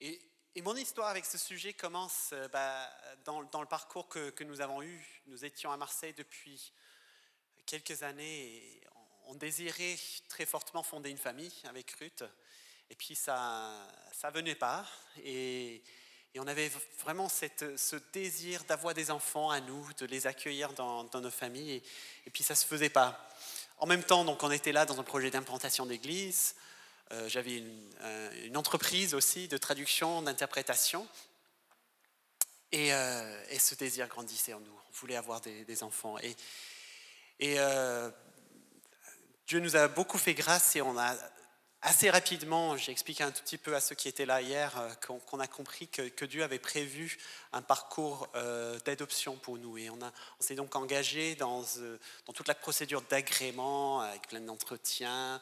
Et, mon histoire avec ce sujet commence euh, bah, dans, le parcours que, nous avons eu. Nous étions à Marseille depuis quelques années et on désirait très fortement fonder une famille avec Ruth. Et puis ça ça venait pas. Et, on avait vraiment ce désir d'avoir des enfants à nous, de les accueillir dans, dans nos familles. Et, et, puis ça ne se faisait pas. En même temps, donc, on était là dans un projet d'implantation d'église. Euh, j'avais une, euh, entreprise aussi de traduction, d'interprétation. Et, euh, et, ce désir grandissait en nous. On voulait avoir des, enfants. Et, et Dieu nous a beaucoup fait grâce et on a assez rapidement, j'ai expliqué un tout petit peu à ceux qui étaient là hier, euh, qu'on a compris que, Dieu avait prévu un parcours euh, d'adoption pour nous. Et on, s'est donc engagé euh, dans toute la procédure d'agrément, avec plein d'entretiens.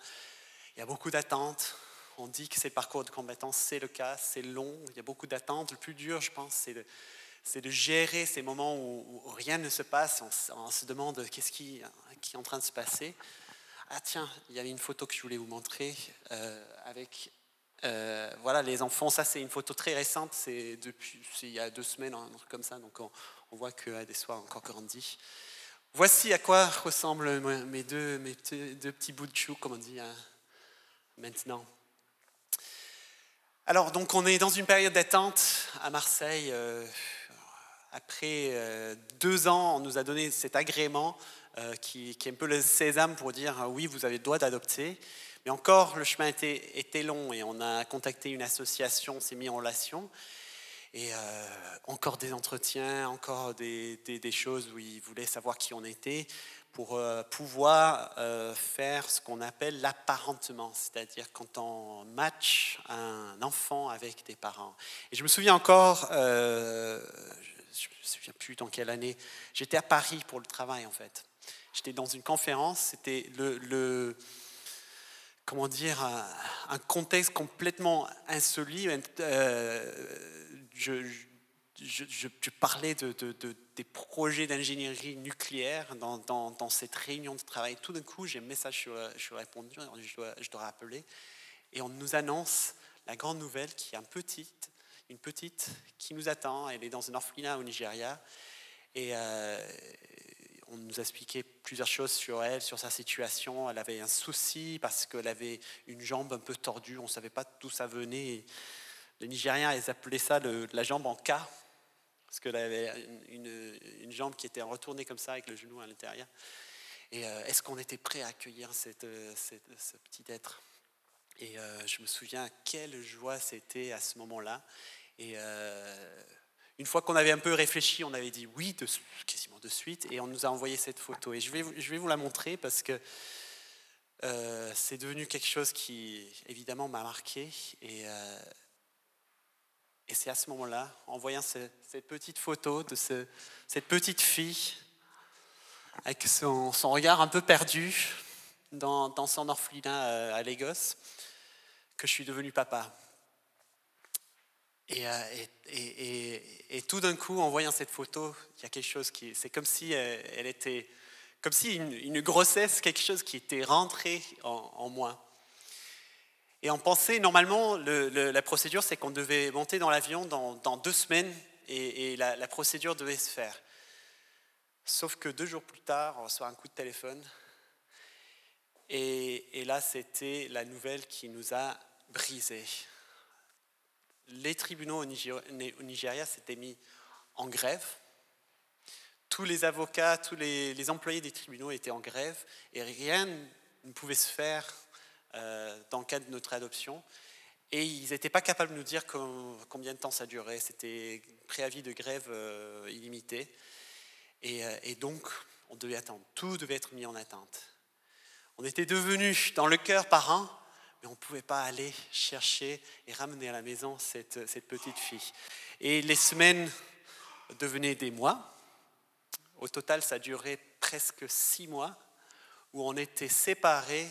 Il y a beaucoup d'attentes. On dit que c'est le parcours de compétences, c'est le cas, c'est long, il y a beaucoup d'attentes. Le plus dur, je pense, c'est de, gérer ces moments où, rien ne se passe. On, se demande qu'est-ce qui, est en train de se passer. Ah tiens, il y avait une photo que je voulais vous montrer euh, avec euh, voilà les enfants. Ça c'est une photo très récente, c'est depuis il y a deux semaines, un truc comme ça. Donc on, voit que des soirs encore grandi. Voici à quoi ressemblent mes deux, mes deux petits bouts de chou, comme on dit hein, maintenant. Alors donc on est dans une période d'attente à Marseille. Euh, après deux ans, on nous a donné cet agrément euh, qui, est un peu le sésame pour dire ah oui, vous avez le droit d'adopter. Mais encore, le chemin était, long et on a contacté une association, on s'est mis en relation. Et euh, encore des entretiens, encore des, des, choses où ils voulaient savoir qui on était pour euh, pouvoir faire ce qu'on appelle l'apparentement, c'est-à-dire quand on match un enfant avec des parents. Et je me souviens encore, je ne me souviens plus dans quelle année, j'étais à Paris pour le travail en fait. J'étais dans une conférence, c'était le, comment dire, un, contexte complètement insolite. Euh, parlais de, des projets d'ingénierie nucléaire dans, cette réunion de travail. Tout d'un coup, j'ai un message sur, sur répondu, je dois, je rappeler, et on nous annonce la grande nouvelle qui est un petite, une petite qui nous attend. Elle est dans un orphelinat au Nigeria. Et, euh, on nous a expliqué plusieurs choses sur elle, sur sa situation. Elle avait un souci parce qu'elle avait une jambe un peu tordue. On ne savait pas d'où ça venait. Les Nigériens, ils appelaient ça la jambe en K, parce qu'elle avait une, jambe qui était retournée comme ça avec le genou à l'intérieur. Et euh, est-ce qu'on était prêt à accueillir cette, ce petit être? Et euh, je me souviens quelle joie c'était à ce moment-là. Et euh, une fois qu'on avait un peu réfléchi, on avait dit oui quasiment de suite, et on nous a envoyé cette photo. Et je vais, vous la montrer parce que euh, c'est devenu quelque chose qui, évidemment, m'a marqué. Et, euh, et c'est à ce moment-là, en voyant cette petite photo de ce, cette petite fille, avec son, regard un peu perdu dans, son orphelinat euh, à Lagos, que je suis devenu papa. Euh, et, tout d'un coup, en voyant cette photo, il y a quelque chose qui. C'est comme si euh, elle était. Comme si une, grossesse, quelque chose qui était rentré en, moi. Et on pensait, normalement, le, la procédure, c'est qu'on devait monter dans l'avion dans, deux semaines et, la, procédure devait se faire. Sauf que deux jours plus tard, on reçoit un coup de téléphone. Et, là, c'était la nouvelle qui nous a brisés les tribunaux au Nigeria s'étaient mis en grève. Tous les avocats, tous les, employés des tribunaux étaient en grève et rien ne pouvait se faire dans le cadre de notre adoption. Et ils n'étaient pas capables de nous dire combien de temps ça durait. C'était préavis de grève euh, illimité. Et, euh, et, donc, on devait attendre. Tout devait être mis en attente. On était devenus dans le cœur parents on ne pouvait pas aller chercher et ramener à la maison cette, cette petite fille. Et les semaines devenaient des mois. Au total, ça durait presque six mois où on était séparés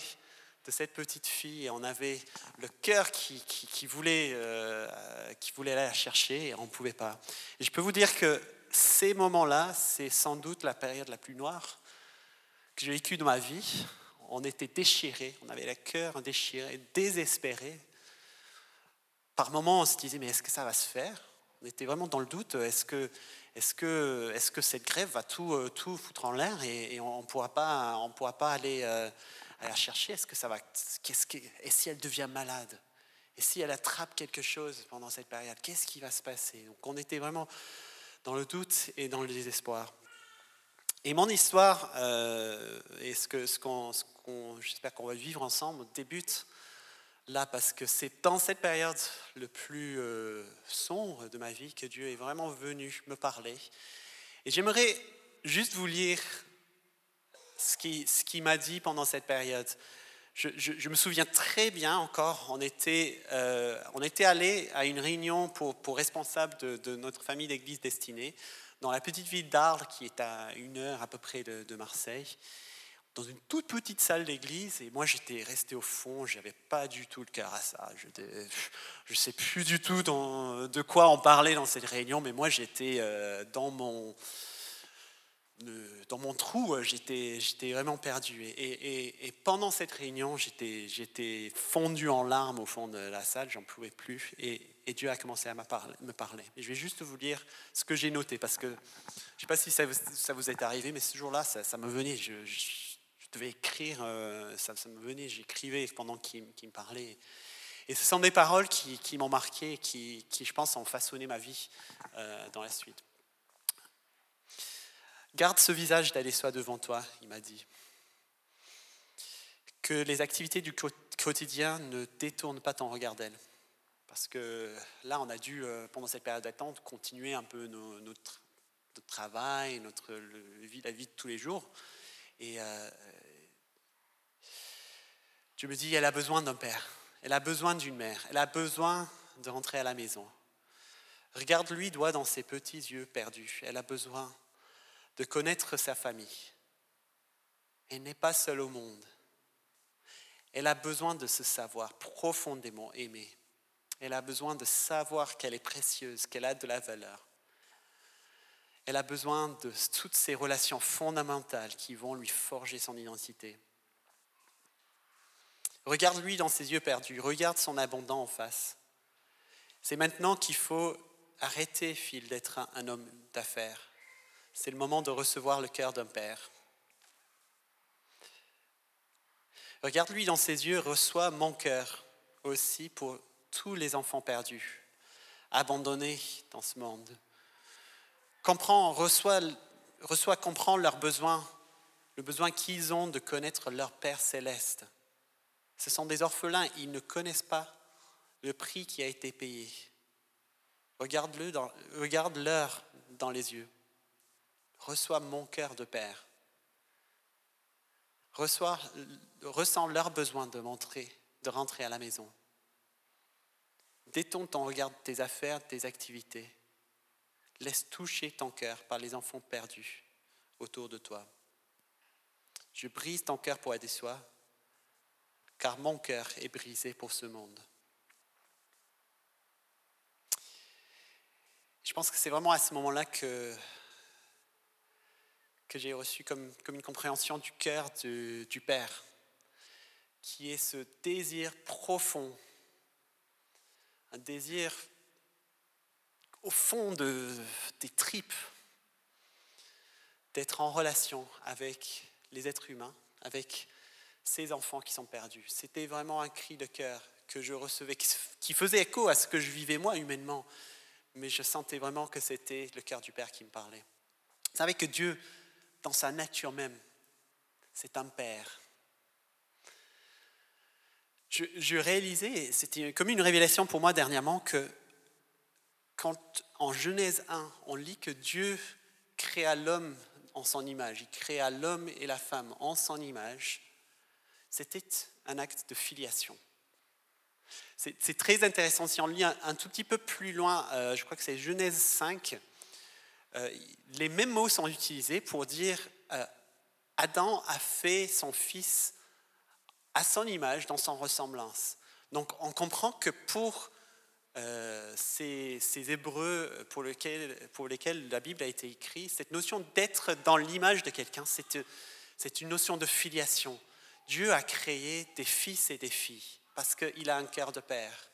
de cette petite fille et on avait le cœur qui, qui, voulait, euh, qui voulait aller la chercher et on ne pouvait pas. Et je peux vous dire que ces moments-là, c'est sans doute la période la plus noire que j'ai vécue dans ma vie on était déchirés, on avait le cœur déchiré, désespéré, par moments, on se disait, mais est-ce que ça va se faire? On était vraiment dans le doute. Est-ce que, est que, est que cette grève va tout, euh, tout foutre en l'air et, on ne pourra pas, pourra pas aller, euh, la chercher Est-ce que ça va qu'est-ce que, Et si elle devient malade? Et si elle attrape quelque chose pendant cette période Qu'est-ce qui va se passer? Donc on était vraiment dans le doute et dans le désespoir. Et mon histoire, euh, et ce que, j'espère qu'on va vivre ensemble, débute là parce que c'est dans cette période le plus euh, sombre de ma vie que Dieu est vraiment venu me parler. Et j'aimerais juste vous lire ce qui m'a dit pendant cette période. Je, me souviens très bien encore, on était, euh, allé à une réunion pour, responsables de, notre famille d'église destinée dans la petite ville d'Arles, qui est à une heure à peu près de, Marseille dans une toute petite salle d'église et moi j'étais resté au fond, je n'avais pas du tout le cœur à ça. Je ne sais plus du tout de quoi on parlait dans cette réunion, mais moi j'étais euh, dans mon dans mon trou, j'étais vraiment perdu. Et, pendant cette réunion, j'étais fondu en larmes au fond de la salle, j'en pouvais plus. Et, Dieu a commencé à me parler. Je vais juste vous lire ce que j'ai noté, parce que je ne sais pas si ça, vous est arrivé, mais ce jour-là, ça, me venait. je, devais écrire, euh, ça, me venait, j'écrivais pendant qu'il me parlait. Et ce sont des paroles qui, m'ont marqué, qui, je pense, ont façonné ma vie euh, dans la suite. Garde ce visage d'Adessois devant toi, il m'a dit. Que les activités du quotidien ne détournent pas ton regard d'elle. Parce que là, on a dû, euh, pendant cette période d'attente, continuer un peu notre, travail, notre, la vie de tous les jours. Et je me dis, elle a besoin d'un père, elle a besoin d'une mère, elle a besoin de rentrer à la maison. Regarde-lui droit dans ses petits yeux perdus. Elle a besoin de connaître sa famille. Elle n'est pas seule au monde. Elle a besoin de se savoir profondément aimée. Elle a besoin de savoir qu'elle est précieuse, qu'elle a de la valeur. Elle a besoin de toutes ces relations fondamentales qui vont lui forger son identité. Regarde-lui dans ses yeux perdus, regarde son abondant en face. C'est maintenant qu'il faut arrêter, Phil, d'être un, homme d'affaires. C'est le moment de recevoir le cœur d'un père. Regarde-lui dans ses yeux, reçois mon cœur aussi pour tous les enfants perdus, abandonnés dans ce monde. Comprends, reçois, reçois comprends leurs besoins, le besoin qu'ils ont de connaître leur Père céleste. Ce sont des orphelins, ils ne connaissent pas le prix qui a été payé. Regarde-le regarde-leur dans les yeux. Reçois mon cœur de père. Reçois, ressens leur besoin de, de rentrer à la maison. Détourne ton regard de tes affaires, tes activités. Laisse toucher ton cœur par les enfants perdus autour de toi. Je brise ton cœur pour aider soi car mon cœur est brisé pour ce monde. Je pense que c'est vraiment à ce moment-là que, que j'ai reçu comme, comme, une compréhension du cœur du, Père, qui est ce désir profond, un désir au fond de, des tripes, d'être en relation avec les êtres humains, avec ces enfants qui sont perdus. C'était vraiment un cri de cœur que je recevais, qui faisait écho à ce que je vivais moi humainement, mais je sentais vraiment que c'était le cœur du Père qui me parlait. Vous savez que Dieu, dans sa nature même, c'est un Père. Je, je réalisais, c'était comme une révélation pour moi dernièrement, que quand en Genèse 1, on lit que Dieu créa l'homme en son image, il créa l'homme et la femme en son image, c'était un acte de filiation. C'est très intéressant. Si on lit un, tout petit peu plus loin, euh, je crois que c'est Genèse 5, euh, les mêmes mots sont utilisés pour dire euh, Adam a fait son fils à son image, dans son ressemblance. Donc on comprend que pour ces, ces, Hébreux pour pour lesquels la Bible a été écrite, cette notion d'être dans l'image de quelqu'un, c'est une notion de filiation. Dieu a créé des fils et des filles parce qu'il a un cœur de père.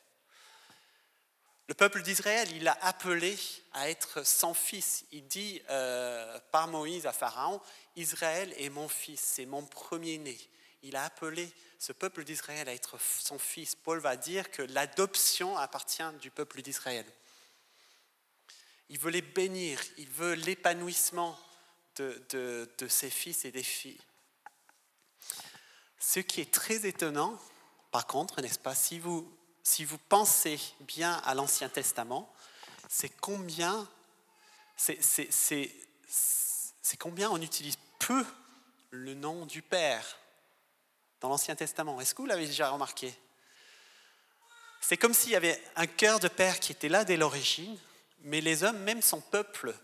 Le peuple d'Israël, il a appelé à être son fils. Il dit euh, par Moïse à Pharaon, Israël est mon fils, c'est mon premier-né. Il a appelé ce peuple d'Israël à être son fils. Paul va dire que l'adoption appartient du peuple d'Israël. Il veut les bénir, il veut l'épanouissement de, de ses fils et des filles. Ce qui est très étonnant, par contre, n'est-ce pas, si vous si vous pensez bien à l'Ancien Testament, c'est combien, on utilise peu le nom du Père dans l'Ancien Testament? Est-ce que vous l'avez déjà remarqué? C'est comme s'il y avait un cœur de Père qui était là dès l'origine, mais les hommes, même son peuple,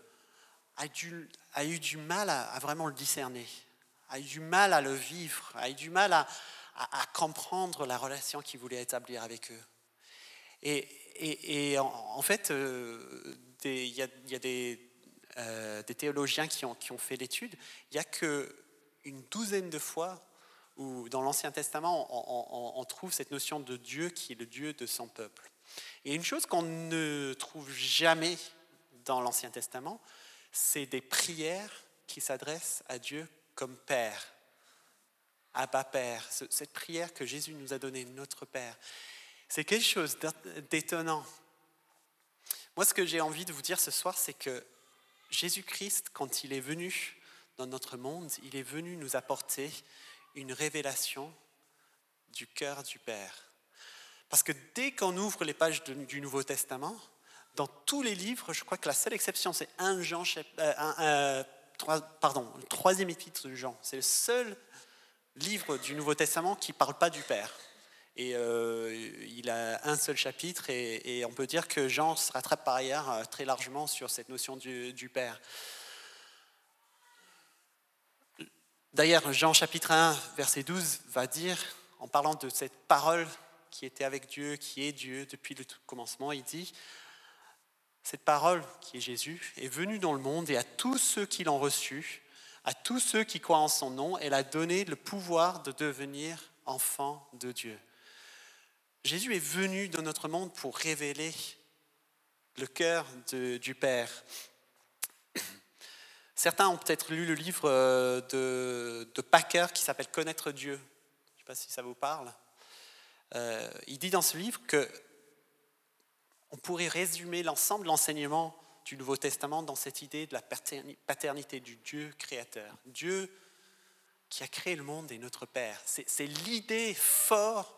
a, eu du mal à, vraiment le discerner, a eu du mal à le vivre, a eu du mal à, à, comprendre la relation qu'il voulait établir avec eux. Et, en, fait, euh, il y a, euh, des, théologiens qui ont, fait l'étude. Il n'y a qu'une douzaine de fois où, dans l'Ancien Testament, on, trouve cette notion de Dieu qui est le Dieu de son peuple. Et une chose qu'on ne trouve jamais dans l'Ancien Testament, c'est des prières qui s'adressent à Dieu comme Père. Abba Père, cette prière que Jésus nous a donnée, notre Père. C'est quelque chose d'étonnant. Moi, ce que j'ai envie de vous dire ce soir, c'est que Jésus-Christ, quand il est venu dans notre monde, il est venu nous apporter une révélation du cœur du Père. Parce que dès qu'on ouvre les pages du Nouveau Testament, dans tous les livres, je crois que la seule exception, c'est un Jean, euh, euh, pardon, le troisième épître de Jean. C'est le seul livre du Nouveau Testament qui ne parle pas du Père. Et euh, il a un seul chapitre, et, on peut dire que Jean se rattrape par ailleurs euh, très largement sur cette notion du, du Père. D'ailleurs, Jean chapitre 1, verset 12 va dire, en parlant de cette parole qui était avec Dieu, qui est Dieu depuis le commencement, il dit, cette parole qui est Jésus est venue dans le monde et à tous ceux qui l'ont reçu, à tous ceux qui croient en son nom, elle a donné le pouvoir de devenir enfants de Dieu. Jésus est venu dans notre monde pour révéler le cœur du Père. Certains ont peut-être lu le livre euh, de, de Packer qui s'appelle Connaître Dieu. Je ne sais pas si ça vous parle. Euh, il dit dans ce livre que on pourrait résumer l'ensemble de l'enseignement du Nouveau Testament dans cette idée de la paternité du Dieu créateur. Dieu qui a créé le monde et notre Père. C'est l'idée forte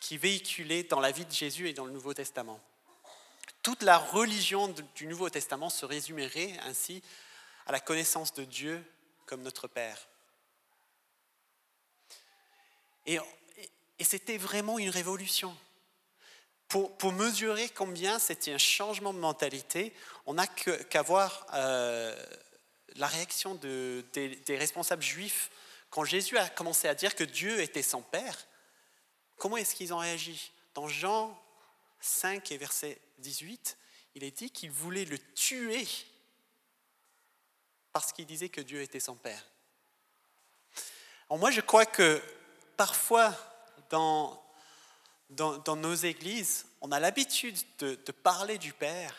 qui véhiculait dans la vie de Jésus et dans le Nouveau Testament. Toute la religion du Nouveau Testament se résumerait ainsi à la connaissance de Dieu comme notre Père. Et, c'était vraiment une révolution. Pour, mesurer combien c'était un changement de mentalité, on n'a qu'à voir euh, la réaction des, des responsables juifs quand Jésus a commencé à dire que Dieu était son Père. Comment est-ce qu'ils ont réagi? Dans Jean 5 et verset 18, il est dit qu'ils voulaient le tuer parce qu'il disait que Dieu était son Père. moi, je crois que parfois, dans, dans, nos églises, on a l'habitude de, parler du Père,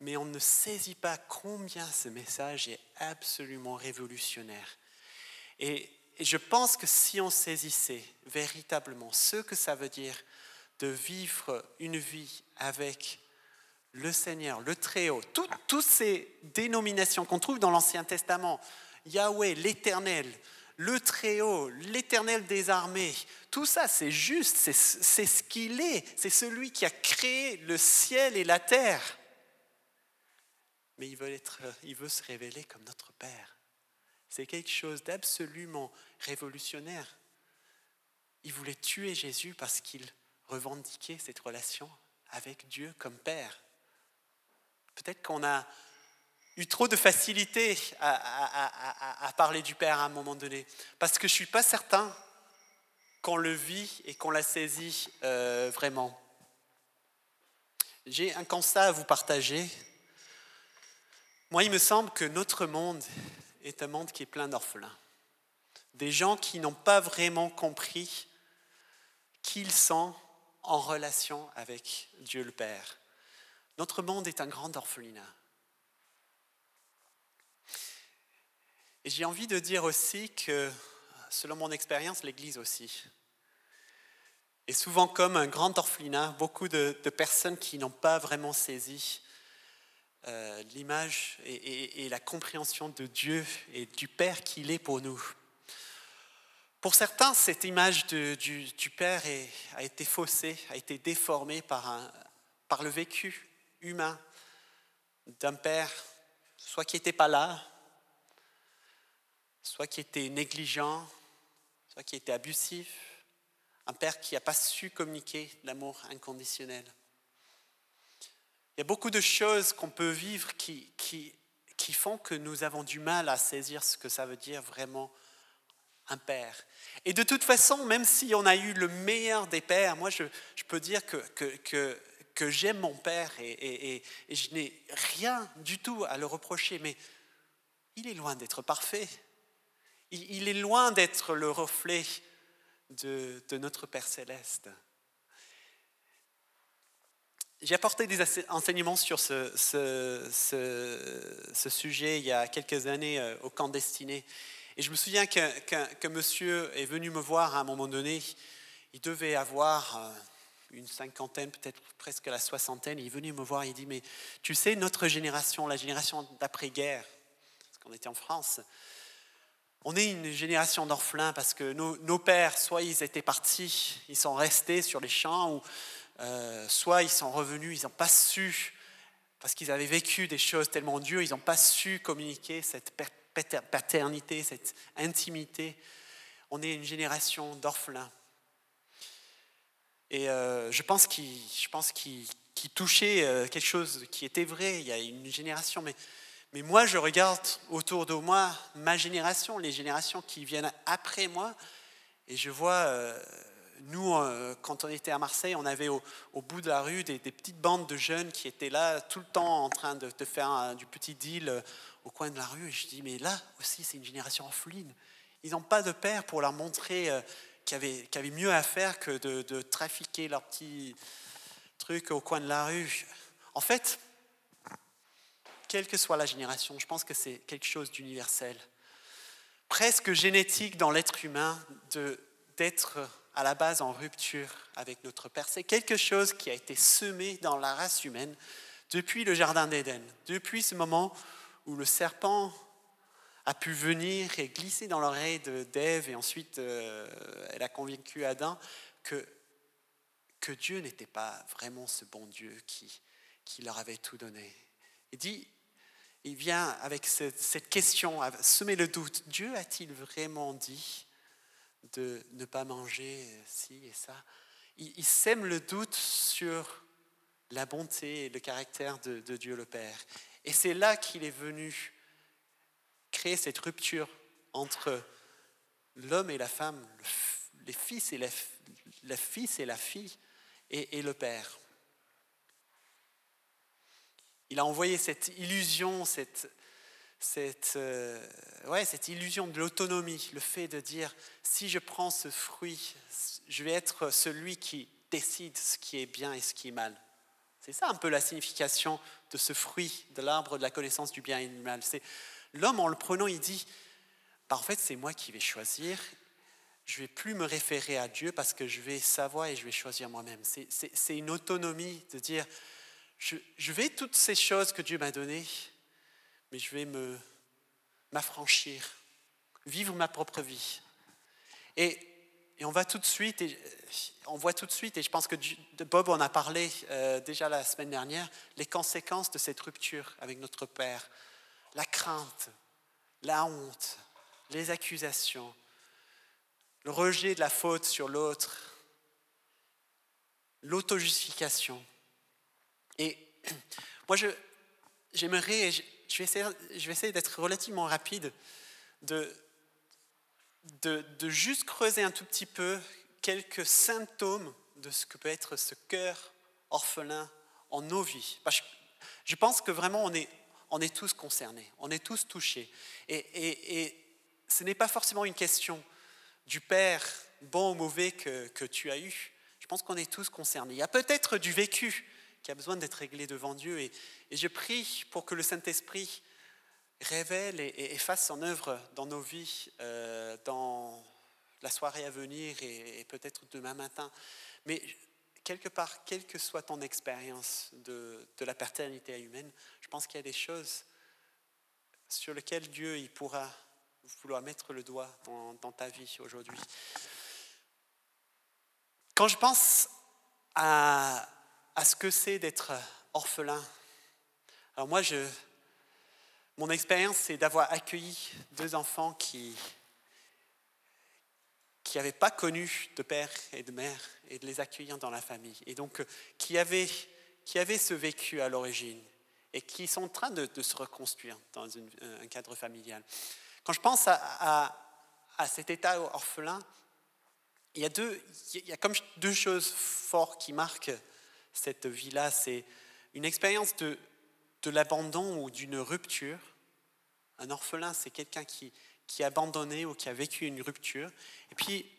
mais on ne saisit pas combien ce message est absolument révolutionnaire. Et et je pense que si on saisissait véritablement ce que ça veut dire de vivre une vie avec le Seigneur, le Très-Haut, toutes ces dénominations qu'on trouve dans l'Ancien Testament, Yahweh, l'Éternel, le Très-Haut, l'Éternel des armées, tout ça c'est juste, c'est ce qu'il est, c'est celui qui a créé le ciel et la terre. Mais il veut, être, il veut se révéler comme notre Père. C'est quelque chose d'absolument révolutionnaire. Il voulait tuer Jésus parce qu'il revendiquait cette relation avec Dieu comme Père. Peut-être qu'on a eu trop de facilité à, parler du Père à un moment donné, parce que je ne suis pas certain qu'on le vit et qu'on l'a saisi euh, vraiment. J'ai un constat à vous partager. Moi, il me semble que notre monde est un monde qui est plein d'orphelins. Des gens qui n'ont pas vraiment compris qu'ils sont en relation avec Dieu le Père. Notre monde est un grand orphelinat. Et j'ai envie de dire aussi que, selon mon expérience, l'Église aussi est souvent comme un grand orphelinat, beaucoup de, personnes qui n'ont pas vraiment saisi euh, l'image et, la compréhension de Dieu et du Père qu'il est pour nous. Pour certains, cette image du, Père a été faussée, a été déformée par, le vécu humain d'un Père, soit qui n'était pas là, soit qui était négligent, soit qui était abusif, un père qui n'a pas su communiquer l'amour inconditionnel. Il y a beaucoup de choses qu'on peut vivre qui, qui, qui font que nous avons du mal à saisir ce que ça veut dire vraiment un père. Et de toute façon, même si on a eu le meilleur des pères, moi je, je peux dire que, que, que, j'aime mon père et, et je n'ai rien du tout à le reprocher, mais il est loin d'être parfait. Il est loin d'être le reflet de, notre Père céleste. J'ai apporté des enseignements sur ce, sujet il y a quelques années euh, au camp destiné. Et je me souviens qu'un monsieur est venu me voir à un moment donné. Il devait avoir euh, une cinquantaine, peut-être presque la soixantaine. Il venu me voir, il dit, mais tu sais, notre génération, la génération d'après-guerre, parce qu'on était en France, on est une génération d'orphelins parce que nos, pères, soit ils étaient partis, ils sont restés sur les champs, ou euh, soit ils sont revenus, ils n'ont pas su, parce qu'ils avaient vécu des choses tellement dures, ils n'ont pas su communiquer cette paternité, cette intimité. On est une génération d'orphelins. Et euh, je pense qu'il touchait euh, quelque chose qui était vrai. Il y a une génération, mais mais moi, je regarde autour de moi ma génération, les générations qui viennent après moi, et je vois, euh, nous, euh, quand on était à Marseille, on avait au, bout de la rue des, petites bandes de jeunes qui étaient là tout le temps en train de, faire du petit deal euh, au coin de la rue. Et je dis, mais là aussi, c'est une génération orpheline. Ils n'ont pas de père pour leur montrer qu'il y, avait mieux à faire que de, de trafiquer leurs petits trucs au coin de la rue. En fait, quelle que soit la génération. Je pense que c'est quelque chose d'universel, presque génétique dans l'être humain d'être à la base en rupture avec notre Père. C'est quelque chose qui a été semé dans la race humaine depuis le Jardin d'Éden, depuis ce moment où le serpent a pu venir et glisser dans l'oreille d'Ève et ensuite euh, elle a convaincu Adam que, que Dieu n'était pas vraiment ce bon Dieu qui, qui leur avait tout donné. Il dit, il vient avec cette question, semer le doute. Dieu a-t-il vraiment dit de ne pas manger ci et ça? Il, sème le doute sur la bonté et le caractère de, Dieu le Père. Et c'est là qu'il est venu créer cette rupture entre l'homme et la femme, les fils et la fille et le Père. Il a envoyé cette illusion, cette, cette, euh, ouais, cette illusion de l'autonomie, le fait de dire, si je prends ce fruit, je vais être celui qui décide ce qui est bien et ce qui est mal. C'est ça un peu la signification de ce fruit de l'arbre de la connaissance du bien et du mal. C'est l'homme en le prenant, il dit, bah, en fait c'est moi qui vais choisir. Je vais plus me référer à Dieu parce que je vais savoir et je vais choisir moi-même. C'est une autonomie de dire, je, vais toutes ces choses que Dieu m'a données, mais je vais me m'affranchir, vivre ma propre vie. Et, on va tout de suite, on voit tout de suite, et je pense que Bob en a parlé euh, déjà la semaine dernière, les conséquences de cette rupture avec notre Père, la crainte, la honte, les accusations, le rejet de la faute sur l'autre, l'auto-justification. Et moi, je, j'aimerais, je, essayer, je vais essayer d'être relativement rapide, de, de, juste creuser un tout petit peu quelques symptômes de ce que peut être ce cœur orphelin en nos vies. Je pense que vraiment, on est, on est tous concernés, on est tous touchés. Et, et, et ce n'est pas forcément une question du père bon ou mauvais que, que tu as eu. Je pense qu'on est tous concernés. Il y a peut-être du vécu qui a besoin d'être réglé devant Dieu. Et, je prie pour que le Saint-Esprit révèle et, fasse son œuvre dans nos vies, euh, dans la soirée à venir et, peut-être demain matin. Mais quelque part, quelle que soit ton expérience de, la paternité humaine, je pense qu'il y a des choses sur lesquelles Dieu il pourra vouloir mettre le doigt dans ta vie aujourd'hui. Quand je pense à, à ce que c'est d'être orphelin, alors moi, je, mon expérience, c'est d'avoir accueilli deux enfants qui qui n'avaient pas connu de père et de mère et de les accueillir dans la famille. Et donc, euh, qui avaient, qui avaient ce vécu à l'origine et qui sont en train de, se reconstruire dans un cadre familial. Quand je pense à, à, cet état orphelin, il y, a deux, il y a comme deux choses fortes qui marquent cette vie-là. C'est une expérience de, de l'abandon ou d'une rupture. Un orphelin, c'est quelqu'un qui, qui a abandonné ou qui a vécu une rupture. Et puis,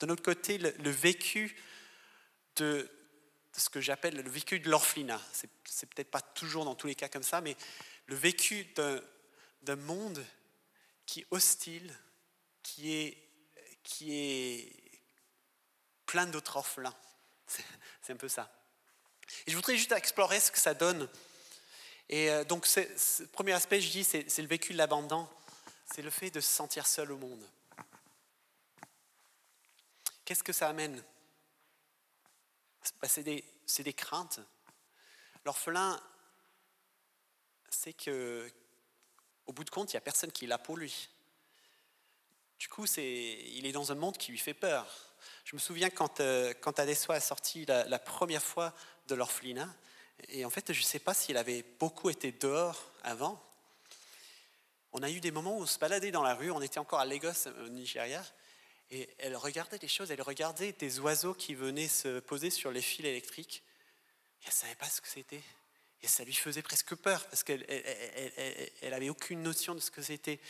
de l'autre côté, le, vécu de, ce que j'appelle le vécu de l'orphelinat. C'est peut-être pas toujours dans tous les cas comme ça, mais le vécu d'un monde qui est hostile, qui est, qui est plein d'autres orphelins. C'est un peu ça. Je voudrais juste explorer ce que ça donne. Et euh, donc, ce premier aspect, je dis, c'est le vécu de l'abandon c'est le fait de se sentir seul au monde. Qu'est-ce que ça amène? Bah, C'est des, craintes. L'orphelin c'est que, au bout de compte, il n'y a personne qui est là pour lui. Du coup, il est dans un monde qui lui fait peur. Je me souviens quand, euh, quand a sorti la première fois de l'orphelinat, et en fait, je ne sais pas s'il avait beaucoup été dehors avant, on a eu des moments où on se baladait dans la rue, on était encore à Lagos, au Nigeria, et elle regardait des choses, elle regardait des oiseaux qui venaient se poser sur les fils électriques, et elle ne savait pas ce que c'était. Et ça lui faisait presque peur, parce qu'elle n'avait avait aucune notion de ce que c'était.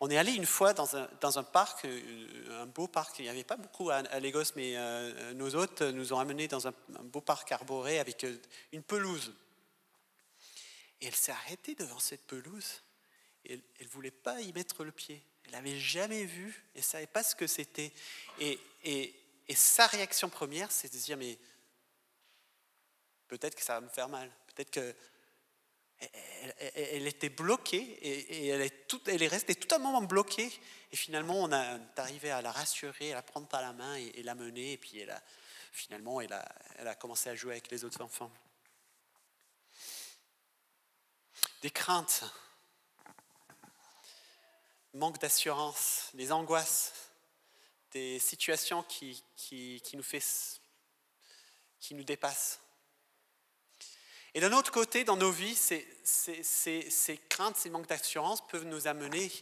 On est allé une fois dans un, dans un, parc, euh, un beau parc, il n'y avait pas beaucoup à, Lagos, mais euh, nos hôtes nous ont amenés dans un, beau parc arboré avec euh, une pelouse. Et elle s'est arrêtée devant cette pelouse elle ne voulait pas y mettre le pied. Elle n'avait jamais vu, elle ne savait pas ce que c'était. Et, et, et, sa réaction première, c'est de se dire, mais peut-être que ça va me faire mal. Peut-être que... Elle, était bloquée et, elle, est tout, elle est restée tout un moment bloquée. Et finalement, on, est arrivé à la rassurer, à la prendre par la main et, la mener. Et puis, finalement, elle a, commencé à jouer avec les autres enfants. Des craintes manque d'assurance, des angoisses, des situations qui nous dépassent. Et d'un autre côté, dans nos vies, ces, craintes, ces manques d'assurance peuvent nous amener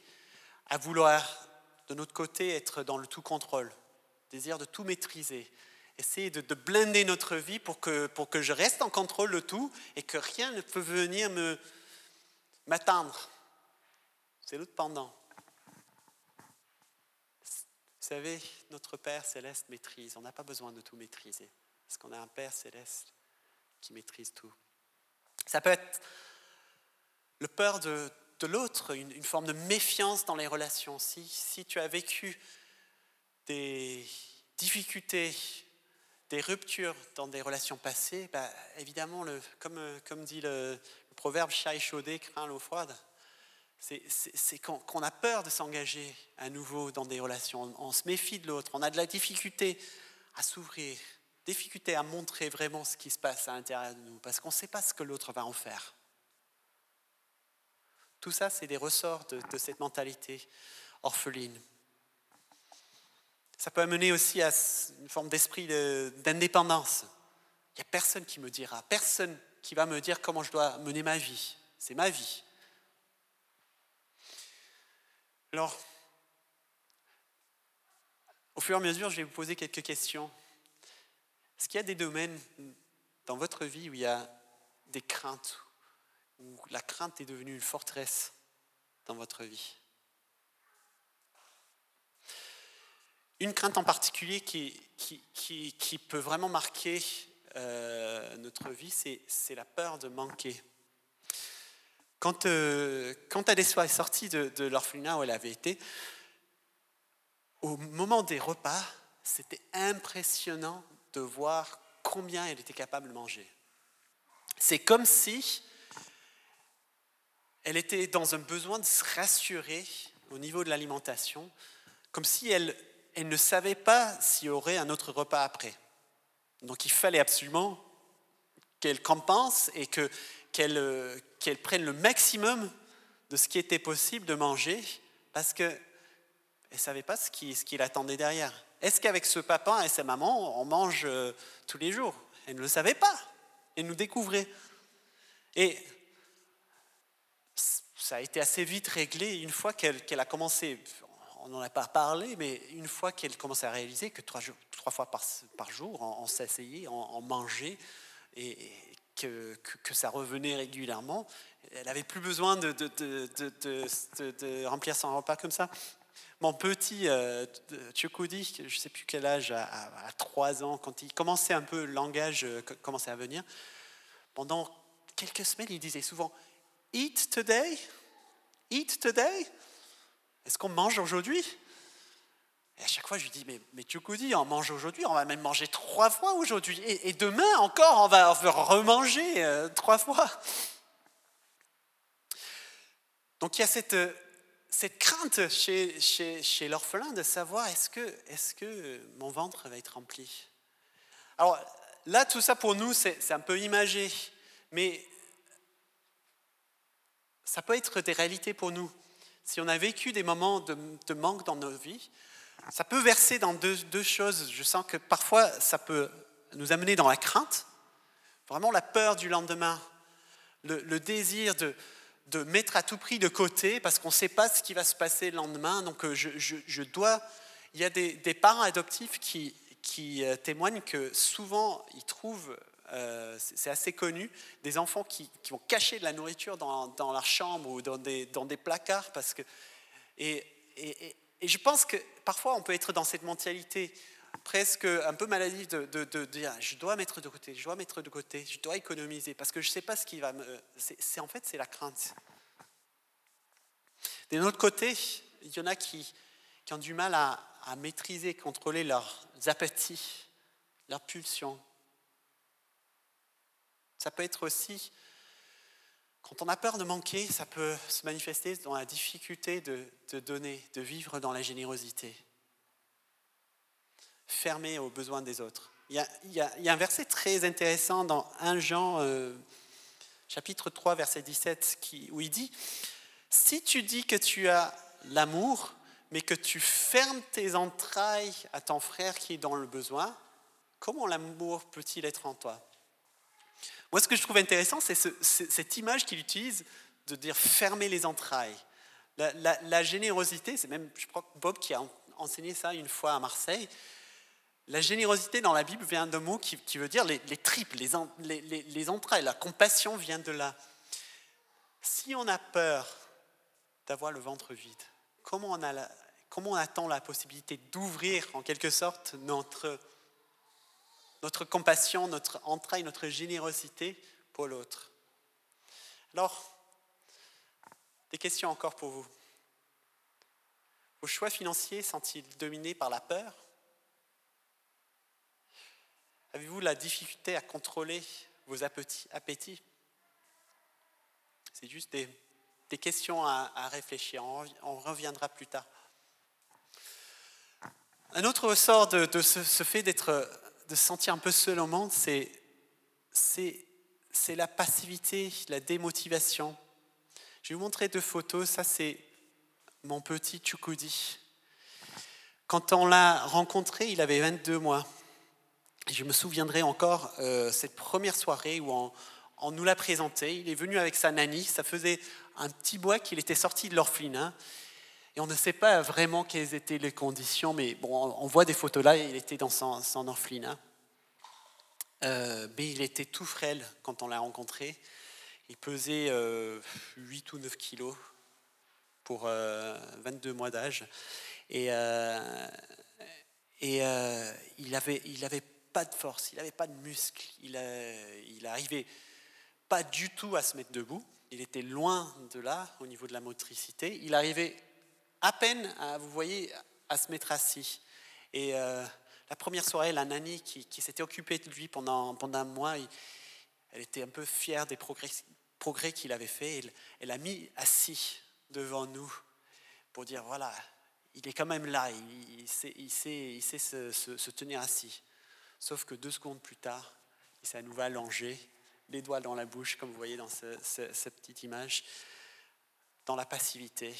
à vouloir, de notre côté, être dans le tout contrôle, désir de tout maîtriser, essayer de, de blinder notre vie pour que, je reste en contrôle de tout et que rien ne peut venir m'atteindre. C'est l'autre pendant. Vous savez, notre Père céleste maîtrise. On n'a pas besoin de tout maîtriser. Parce qu'on a un Père céleste qui maîtrise tout. Ça peut être le peur de, l'autre, une, forme de méfiance dans les relations. Si, tu as vécu des difficultés, des ruptures dans des relations passées, bah, évidemment, le, comme, dit le, le proverbe, chat échaudé craint l'eau froide c'est qu'on a peur de s'engager à nouveau dans des relations. On, se méfie de l'autre. On a de la difficulté à s'ouvrir, difficulté à montrer vraiment ce qui se passe à l'intérieur de nous, parce qu'on ne sait pas ce que l'autre va en faire. Tout ça, c'est des ressorts de, cette mentalité orpheline. Ça peut amener aussi à une forme d'esprit d'indépendance. Il n'y a personne qui me dira, personne qui va me dire comment je dois mener ma vie. C'est ma vie. Alors, au fur et à mesure, je vais vous poser quelques questions. Est-ce qu'il y a des domaines dans votre vie où il y a des craintes, où la crainte est devenue une forteresse dans votre vie? Une crainte en particulier qui, peut vraiment marquer euh, notre vie, c'est la peur de manquer. Quand, euh, quand est sortie de l'orphelinat où elle avait été, au moment des repas, c'était impressionnant de voir combien elle était capable de manger. C'est comme si elle était dans un besoin de se rassurer au niveau de l'alimentation, comme si elle, elle ne savait pas s'il y aurait un autre repas après. Donc il fallait absolument qu'elle compense et que, qu'elle, euh, prenne le maximum de ce qui était possible de manger parce qu'elle ne savait pas ce qui, ce qui l'attendait derrière. Est-ce qu'avec ce papa et sa maman, on mange euh, tous les jours? Elle ne le savait pas. Elle nous découvrait. Et ça a été assez vite réglé une fois qu'elle, a commencé, on n'en a pas parlé, mais une fois qu'elle commençait à réaliser que trois, fois par, jour, on, s'asseyait, on, mangeait, et, que, ça revenait régulièrement, elle n'avait plus besoin de, de, remplir son repas comme ça. Mon petit euh, je ne sais plus quel âge, à, trois ans, quand il commençait un peu, le langage euh, commençait à venir, pendant quelques semaines, il disait souvent Eat today? Eat today? Est-ce qu'on mange aujourd'hui Et à chaque fois, je lui dis Mais, mais dis, on mange aujourd'hui, on va même manger trois fois aujourd'hui. Et, demain encore, on va, remanger euh, trois fois. Donc il y a cette, cette crainte chez, l'orphelin de savoir est-ce que, est que mon ventre va être rempli? Alors là, tout ça pour nous, c'est un peu imagé. Mais ça peut être des réalités pour nous. Si on a vécu des moments de, manque dans nos vies, ça peut verser dans deux, choses. Je sens que parfois, ça peut nous amener dans la crainte, vraiment la peur du lendemain, le, désir de, de, mettre à tout prix de côté parce qu'on ne sait pas ce qui va se passer le lendemain. Donc, euh, je, dois. Il y a des, des parents adoptifs qui, qui euh, témoignent que souvent, ils trouvent euh, c'est assez connu, des enfants qui, vont cacher de la nourriture dans, dans leur chambre ou dans des, dans des placards. Parce que, et, et, et, je pense que parfois on peut être dans cette mentalité presque un peu maladie de, dire je dois mettre de côté, je dois mettre de côté, je dois économiser parce que je ne sais pas ce qui va me. C'est, en fait, c'est la crainte. D'un autre côté, il y en a qui, ont du mal à, à maîtriser, contrôler leurs appétits, leurs pulsions, ça peut être aussi, quand on a peur de manquer, ça peut se manifester dans la difficulté de, donner, de vivre dans la générosité, fermé aux besoins des autres. Il y, a, un verset très intéressant dans 1 Jean, euh, chapitre 3, verset 17, qui, où il dit, Si tu dis que tu as l'amour, mais que tu fermes tes entrailles à ton frère qui est dans le besoin, comment l'amour peut-il être en toi? Moi, ce que je trouve intéressant, c'est cette image qu'il utilise de dire fermer les entrailles. La, générosité, c'est même, je crois, Bob qui a enseigné ça une fois à Marseille. La générosité dans la Bible vient d'un mot qui, veut dire les, tripes, les, les, entrailles. La compassion vient de là. Si on a peur d'avoir le ventre vide, comment on, a comment on attend la possibilité d'ouvrir en quelque sorte notre notre compassion, notre entraille, notre générosité pour l'autre? Alors, des questions encore pour vous. Vos choix financiers sont-ils dominés par la peur Avez-vous la difficulté à contrôler vos appétits C'est juste des, questions à, réfléchir. On, reviendra plus tard. Un autre ressort de, ce, fait d'être de se sentir un peu seul au monde, c'est, c'est, c'est la passivité, la démotivation. Je vais vous montrer deux photos. Ça, c'est mon petit Chukudi. Quand on l'a rencontré, il avait 22 mois. Je me souviendrai encore euh, cette première soirée où on, nous l'a présenté. Il est venu avec sa nanny. Ça faisait un petit bois qu'il était sorti de l'orphelinat. Et on ne sait pas vraiment quelles étaient les conditions, mais bon, on voit des photos là, il était dans son, orphelinat. Euh, mais il était tout frêle quand on l'a rencontré. Il pesait 8 euh, ou 9 kilos pour 22 euh, mois d'âge. Et, et il, avait, il avait pas de force, il n'avait pas de muscles, il, il arrivait pas du tout à se mettre debout. Il était loin de là au niveau de la motricité. Il arrivait à peine, à, vous voyez, à se mettre assis. Et euh, la première soirée, la nanny qui, s'était occupée de lui pendant, pendant un mois, elle était un peu fière des progrès, progrès qu'il avait fait. Elle, elle a mis assis devant nous pour dire voilà, il est quand même là, il, sait, il sait, il sait se, tenir assis. Sauf que deux secondes plus tard, il s'est à nouveau allongé, les doigts dans la bouche, comme vous voyez dans cette petite image, dans la passivité.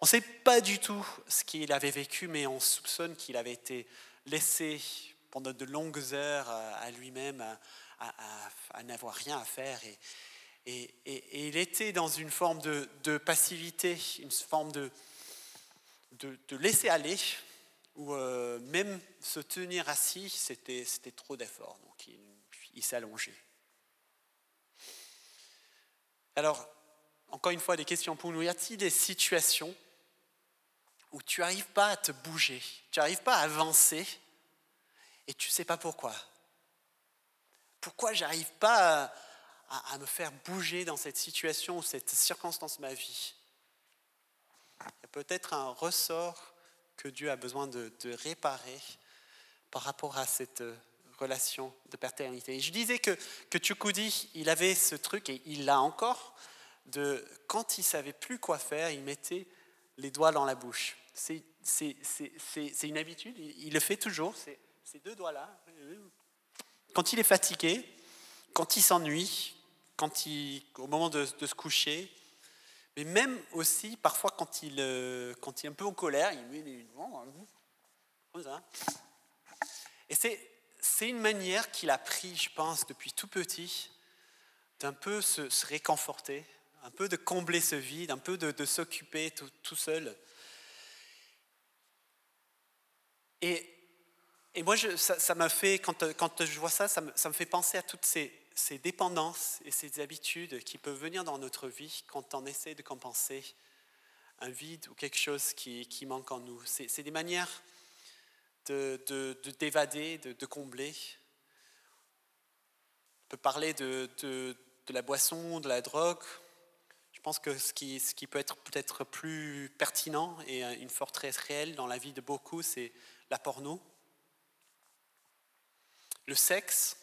On ne sait pas du tout ce qu'il avait vécu, mais on soupçonne qu'il avait été laissé pendant de longues heures à lui-même, à, n'avoir rien à faire. Et, il était dans une forme de, passivité, une forme de, laisser aller, ou euh, même se tenir assis, c'était, trop d'efforts. Donc il, s'allongeait. Alors, encore une fois, des questions pour nous. Y a-t-il des situations où tu n'arrives pas à te bouger, tu n'arrives pas à avancer et tu ne sais pas pourquoi? Pourquoi j'arrive pas à, me faire bouger dans cette situation ou cette circonstance de ma vie? Il y a peut-être un ressort que Dieu a besoin de, réparer par rapport à cette relation de paternité. Et je disais que, que il avait ce truc, et il l'a encore, de quand il savait plus quoi faire, il mettait les doigts dans la bouche. C'est une habitude, il, le fait toujours, ces deux doigts-là. Quand il est fatigué, quand il s'ennuie, quand il, au moment de, se coucher, mais même aussi parfois quand il, euh, quand il est un peu en colère, il met les doigts comme ça. Et c'est une manière qu'il a pris, je pense, depuis tout petit, d'un peu se, réconforter, un peu de combler ce vide, un peu de, s'occuper tout, seul. Et, et moi, ça m'a fait, quand, quand, je vois ça, ça me, ça me fait penser à toutes ces, ces, dépendances et ces habitudes qui peuvent venir dans notre vie quand on essaie de compenser un vide ou quelque chose qui, qui manque en nous. C'est des manières de, de, d'évader, de, de, combler. On peut parler de, de, la boisson, de la drogue. Je pense que ce qui, ce qui peut être peut-être plus pertinent et une forteresse réelle dans la vie de beaucoup, c'est la porno, le sexe.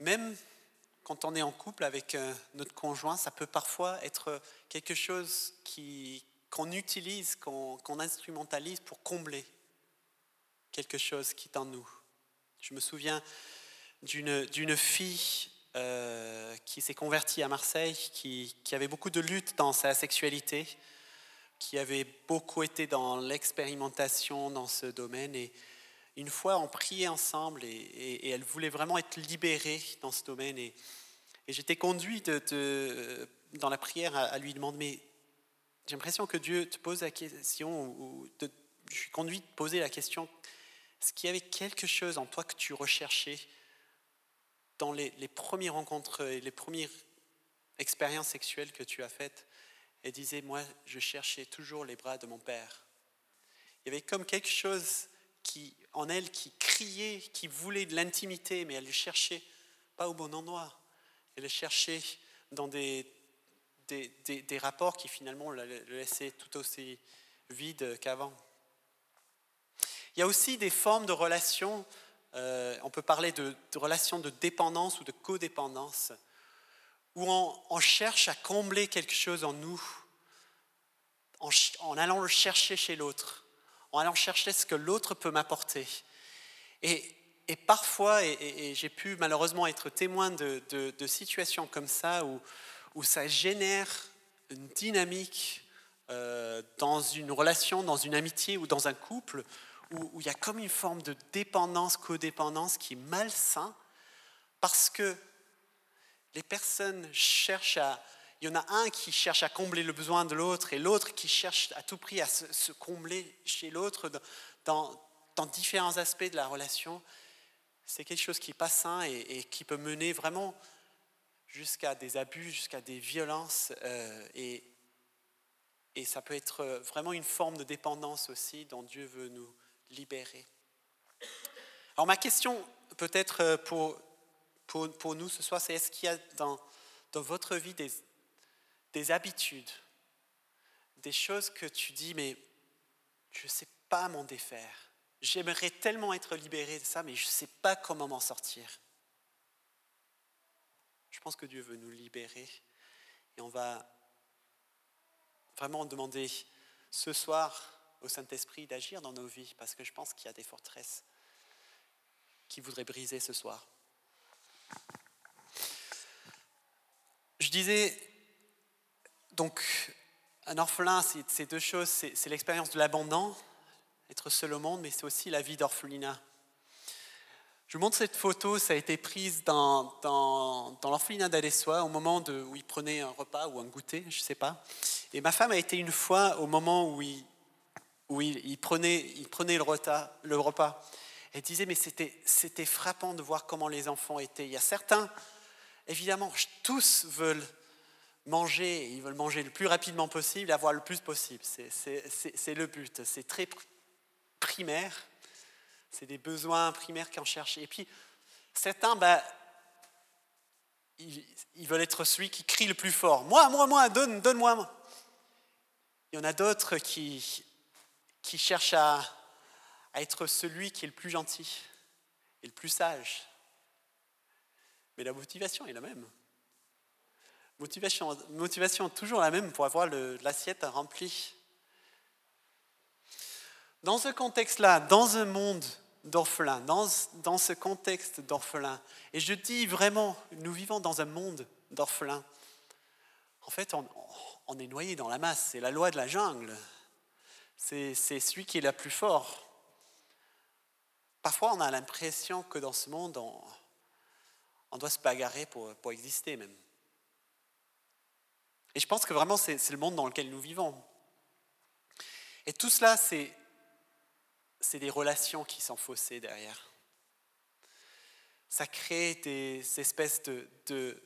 Même quand on est en couple avec euh, notre conjoint, ça peut parfois être quelque chose qu'on utilise, qu'on, instrumentalise pour combler quelque chose qui est en nous. Je me souviens d'une, fille euh, qui s'est convertie à Marseille, qui, qui, avait beaucoup de lutte dans sa sexualité, qui avait beaucoup été dans l'expérimentation dans ce domaine. Et une fois, on priait ensemble et, elle voulait vraiment être libérée dans ce domaine. Et, j'étais conduit dans la prière à, lui demander, mais j'ai l'impression que Dieu te pose la question, ou je suis conduit de poser la question, est-ce qu'il y avait quelque chose en toi que tu recherchais dans les, les premières rencontres et les premières expériences sexuelles que tu as faites Elle disait, moi, je cherchais toujours les bras de mon père. Il y avait comme quelque chose qui, en elle qui criait, qui voulait de l'intimité, mais elle le cherchait pas au bon endroit. Elle le cherchait dans des, rapports qui finalement le laissaient tout aussi vide qu'avant. Il y a aussi des formes de relations, euh, on peut parler de, relations de dépendance ou de codépendance, où on, cherche à combler quelque chose en nous en, allant le chercher chez l'autre, en allant chercher ce que l'autre peut m'apporter. Et, parfois, et, j'ai pu malheureusement être témoin de, situations comme ça, où, où, ça génère une dynamique euh, dans une relation, dans une amitié ou dans un couple, où, il y a comme une forme de dépendance, codépendance qui est malsain, parce que les personnes cherchent à... Il y en a un qui cherche à combler le besoin de l'autre et l'autre qui cherche à tout prix à se, combler chez l'autre dans, différents aspects de la relation. C'est quelque chose qui n'est pas sain et, qui peut mener vraiment jusqu'à des abus, jusqu'à des violences. Euh, et, ça peut être vraiment une forme de dépendance aussi dont Dieu veut nous, libéré. Alors ma question peut-être euh, pour, pour, pour, nous ce soir, c'est est-ce qu'il y a dans, dans votre vie des, des habitudes, des choses que tu dis, mais je ne sais pas m'en défaire. J'aimerais tellement être libéré de ça, mais je ne sais pas comment m'en sortir. Je pense que Dieu veut nous libérer et on va vraiment demander ce soir au Saint-Esprit d'agir dans nos vies parce que je pense qu'il y a des forteresses qui voudraient briser ce soir. Je disais, donc, un orphelin, c'est deux choses, c'est l'expérience de l'abandon, être seul au monde, mais c'est aussi la vie d'orphelinat. Je vous montre cette photo, ça a été prise dans, l'orphelinat d'Adessois au moment où il prenait un repas ou un goûter, je ne sais pas. Et ma femme a été une fois au moment où il, où prenait, le repas. Elle disait, mais c'était frappant de voir comment les enfants étaient. Il y a certains, évidemment, tous veulent manger, ils veulent manger le plus rapidement possible, avoir le plus possible. C'est le but. C'est très primaire. C'est des besoins primaires qu'on cherche. Et puis, certains, bah, ils, veulent être celui qui crie le plus fort. Moi, moi, moi, donne, donne-moi. Il y en a d'autres qui, cherchent à être celui qui est le plus gentil et le plus sage. Mais la motivation est la même. Motivation, motivation toujours la même pour avoir l'assiette remplie. Dans ce contexte-là, dans un monde d'orphelins, dans, dans, ce contexte d'orphelins, et je dis vraiment, nous vivons dans un monde d'orphelins, en fait, on, est noyé dans la masse, c'est la loi de la jungle, c'est celui qui est le plus fort. Parfois, on a l'impression que dans ce monde, on, on doit se bagarrer pour, pour exister même. Et je pense que vraiment, c'est le monde dans lequel nous vivons. Et tout cela, c'est des relations qui sont faussées derrière. Ça crée des espèces de, de,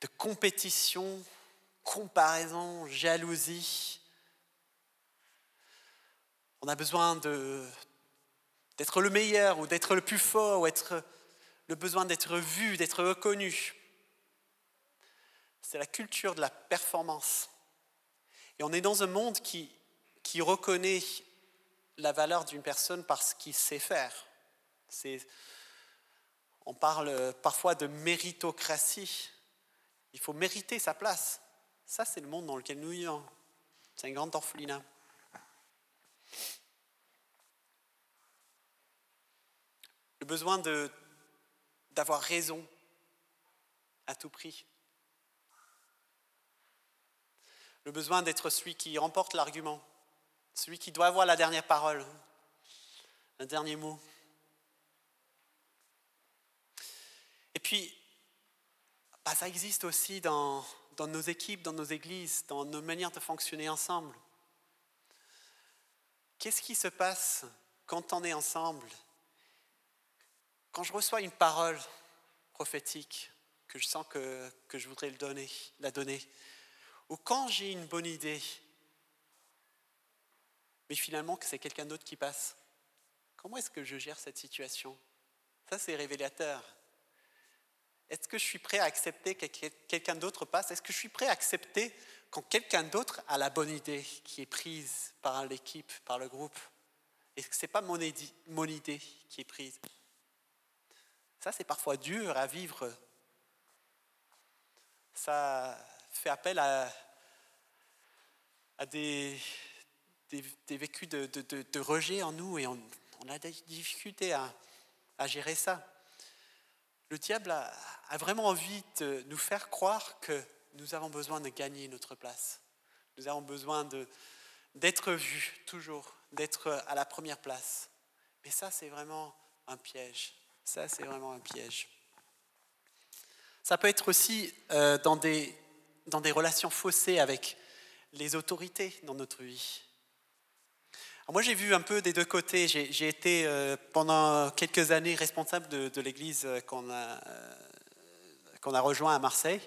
de compétition, comparaison, jalousie. On a besoin d'être le meilleur ou d'être le plus fort ou être, le besoin d'être vu, d'être reconnu. C'est la culture de la performance. Et on est dans un monde qui, qui reconnaît la valeur d'une personne parce qu'il sait faire. on parle parfois de méritocratie. Il faut mériter sa place. Ça, c'est le monde dans lequel nous vivons. C'est un grand orphelinat. Le besoin d'avoir raison à tout prix. Le besoin d'être celui qui remporte l'argument, celui qui doit avoir la dernière parole, un dernier mot. Et puis, bah, ça existe aussi dans, dans nos équipes, dans nos églises, dans nos manières de fonctionner ensemble. Qu'est-ce qui se passe quand on est ensemble? Quand je reçois une parole prophétique, que je sens que, que je voudrais le donner, la donner, ou quand j'ai une bonne idée, mais finalement que c'est quelqu'un d'autre qui passe. Comment est-ce que je gère cette situation? Ça, c'est révélateur. Est-ce que je suis prêt à accepter que quelqu'un d'autre passe? Est-ce que je suis prêt à accepter quand quelqu'un d'autre a la bonne idée qui est prise par l'équipe, par le groupe? Et que ce n'est pas mon, mon idée qui est prise? Ça, c'est parfois dur à vivre. Ça, fait appel à, des, vécus de, de, rejet en nous et on, a des difficultés à, gérer ça. Le diable a, a, vraiment envie de nous faire croire que nous avons besoin de gagner notre place. Nous avons besoin d'être vus toujours, d'être à la première place. Mais ça, c'est vraiment un piège. Ça, c'est vraiment un piège. Ça peut être aussi euh, dans des dans des relations faussées avec les autorités dans notre vie. moi, j'ai vu un peu des deux côtés. J'ai été euh, pendant quelques années responsable de, l'église qu'on a, euh, qu'on a rejoint à Marseille.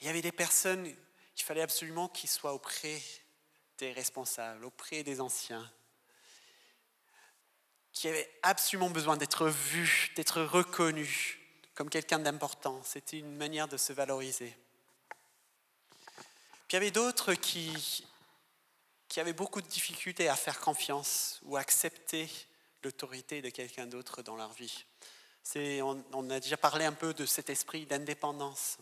Il y avait des personnes, il fallait absolument qu'ils soient auprès des responsables, auprès des anciens, qui avait absolument besoin d'être vu, d'être reconnu comme quelqu'un d'important. C'était une manière de se valoriser. Il y avait d'autres qui, avaient beaucoup de difficultés à faire confiance ou accepter l'autorité de quelqu'un d'autre dans leur vie. On, a déjà parlé un peu de cet esprit d'indépendance.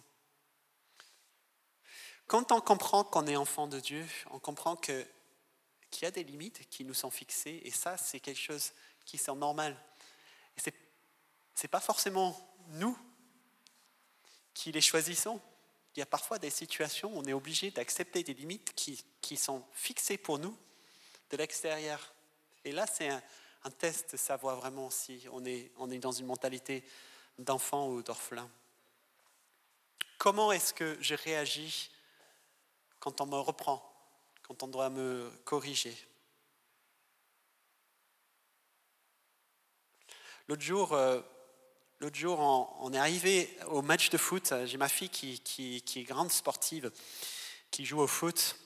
Quand on comprend qu'on est enfant de Dieu, on comprend que, qu'il y a des limites qui nous sont fixées, et ça, c'est quelque chose qui est normal. Ce n'est pas forcément nous qui les choisissons. Il y a parfois des situations où on est obligé d'accepter des limites qui, sont fixées pour nous de l'extérieur. Et là, c'est un, test de savoir vraiment si on est, on est dans une mentalité d'enfant ou d'orphelin. Comment est-ce que je réagis quand on me reprend, quand on doit me corriger? L'autre jour, euh, l'autre jour on, est arrivé au match de foot. J'ai ma fille qui, est grande sportive, qui joue au foot.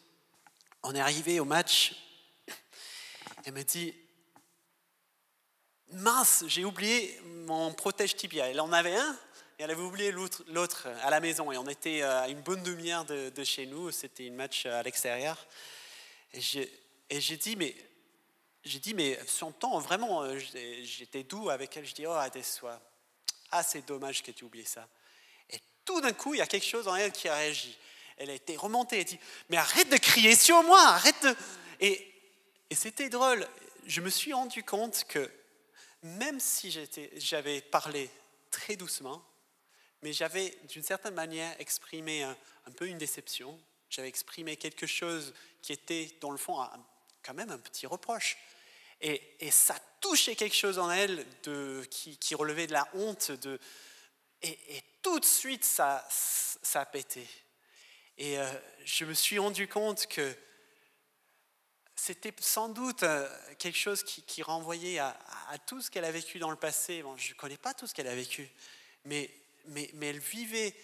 On est arrivé au match. Elle me dit Mince, j'ai oublié mon protège tibia. Elle en avait un, elle avait oublié l'autre à la maison. Et on était à une bonne demi-heure de, chez nous. C'était une match à l'extérieur. Et j'ai dit, mais j'ai dit, mais son temps, vraiment, euh, j'étais doux avec elle. Je dis, oh, Adessois, ah, c'est dommage que tu oublies ça. Et tout d'un coup, il y a quelque chose en elle qui a réagi. Elle a été remontée. Elle dit, mais arrête de crier sur moi, arrête de. Et, et c'était drôle. Je me suis rendu compte que même si j'avais parlé très doucement, mais j'avais d'une certaine manière exprimé un, peu une déception, j'avais exprimé quelque chose qui était dans le fond quand même un petit reproche. Et, ça touchait quelque chose en elle de, qui, relevait de la honte. De, et, tout de suite, ça, ça a pété. Et euh, je me suis rendu compte que c'était sans doute euh, quelque chose qui, renvoyait à, tout ce qu'elle a vécu dans le passé. Bon, je ne connais pas tout ce qu'elle a vécu, mais mais, elle vivait,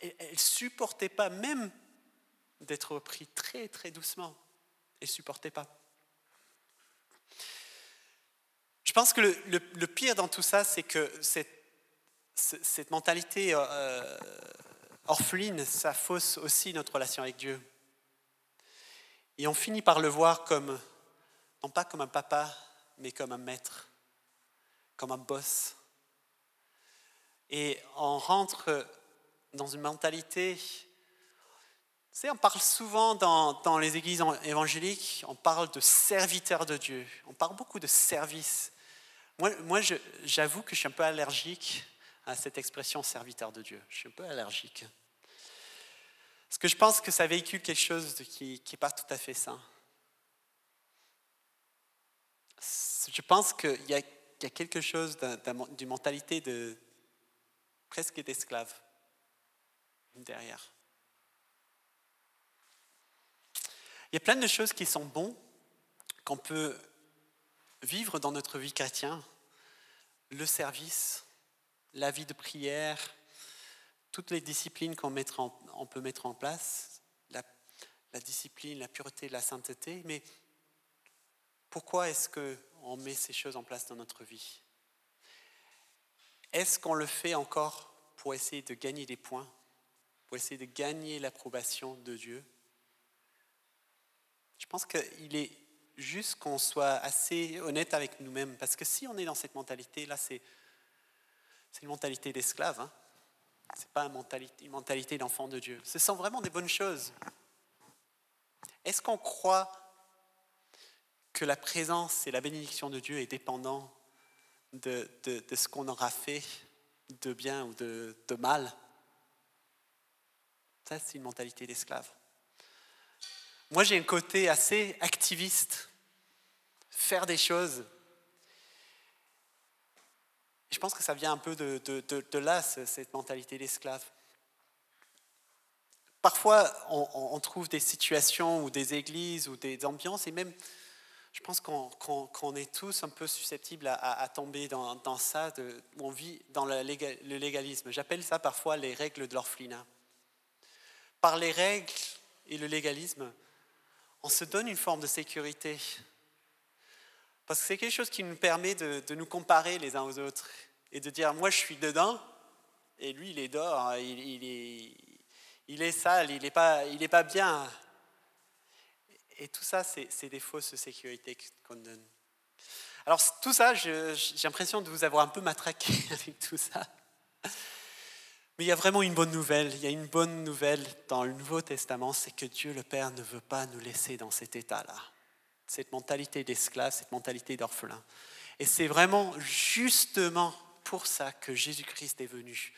elle ne supportait pas même d'être repris très très doucement. Elle ne supportait pas. Je pense que le, pire dans tout ça, c'est que cette, mentalité euh, orpheline, ça fausse aussi notre relation avec Dieu. Et on finit par le voir comme, non pas comme un papa, mais comme un maître, comme un boss, et on rentre dans une mentalité. Tu on parle souvent dans, les églises évangéliques, on parle de serviteur de Dieu. On parle beaucoup de service. Moi, moi j'avoue que je suis un peu allergique à cette expression serviteur de Dieu. Je suis un peu allergique. Parce que je pense que ça véhicule quelque chose qui n'est pas tout à fait sain. Je pense qu'il y, a quelque chose d'une mentalité de, presque d'esclaves derrière. Il y a plein de choses qui sont bonnes, qu'on peut vivre dans notre vie chrétienne. Le service, la vie de prière, toutes les disciplines qu'on on peut mettre en place, la, la, discipline, la pureté, la sainteté. Mais pourquoi est-ce qu'on met ces choses en place dans notre vie? Est-ce qu'on le fait encore pour essayer de gagner des points, pour essayer de gagner l'approbation de Dieu? Je pense qu'il est juste qu'on soit assez honnête avec nous-mêmes, parce que si on est dans cette mentalité, là, c'est une mentalité d'esclave. Hein. Ce n'est pas une mentalité, d'enfant de Dieu. Ce sont vraiment des bonnes choses. Est-ce qu'on croit que la présence et la bénédiction de Dieu est dépendant de, ce qu'on aura fait de bien ou de, de mal? Ça, c'est une mentalité d'esclave. Moi, j'ai un côté assez activiste, faire des choses. Je pense que ça vient un peu de, là, cette mentalité d'esclave. Parfois, on, trouve des situations ou des églises ou des ambiances, et même je pense qu'on est tous un peu susceptibles à, tomber dans, ça, de, où on vit dans le, légalisme. J'appelle ça parfois les règles de l'orphelinat. Par les règles et le légalisme, on se donne une forme de sécurité. Parce que c'est quelque chose qui nous permet de, nous comparer les uns aux autres et de dire, moi je suis dedans et lui il est dehors, hein. il, est, il est, sale, il n'est pas, pas bien. Et tout ça, c'est des fausses sécurités qu'on donne. Alors tout ça, j'ai l'impression de vous avoir un peu matraqué avec tout ça. Mais il y a vraiment une bonne nouvelle. Il y a une bonne nouvelle dans le Nouveau Testament, c'est que Dieu le Père ne veut pas nous laisser dans cet état-là. Cette mentalité d'esclave, cette mentalité d'orphelin. Et c'est vraiment justement pour ça que Jésus-Christ est venu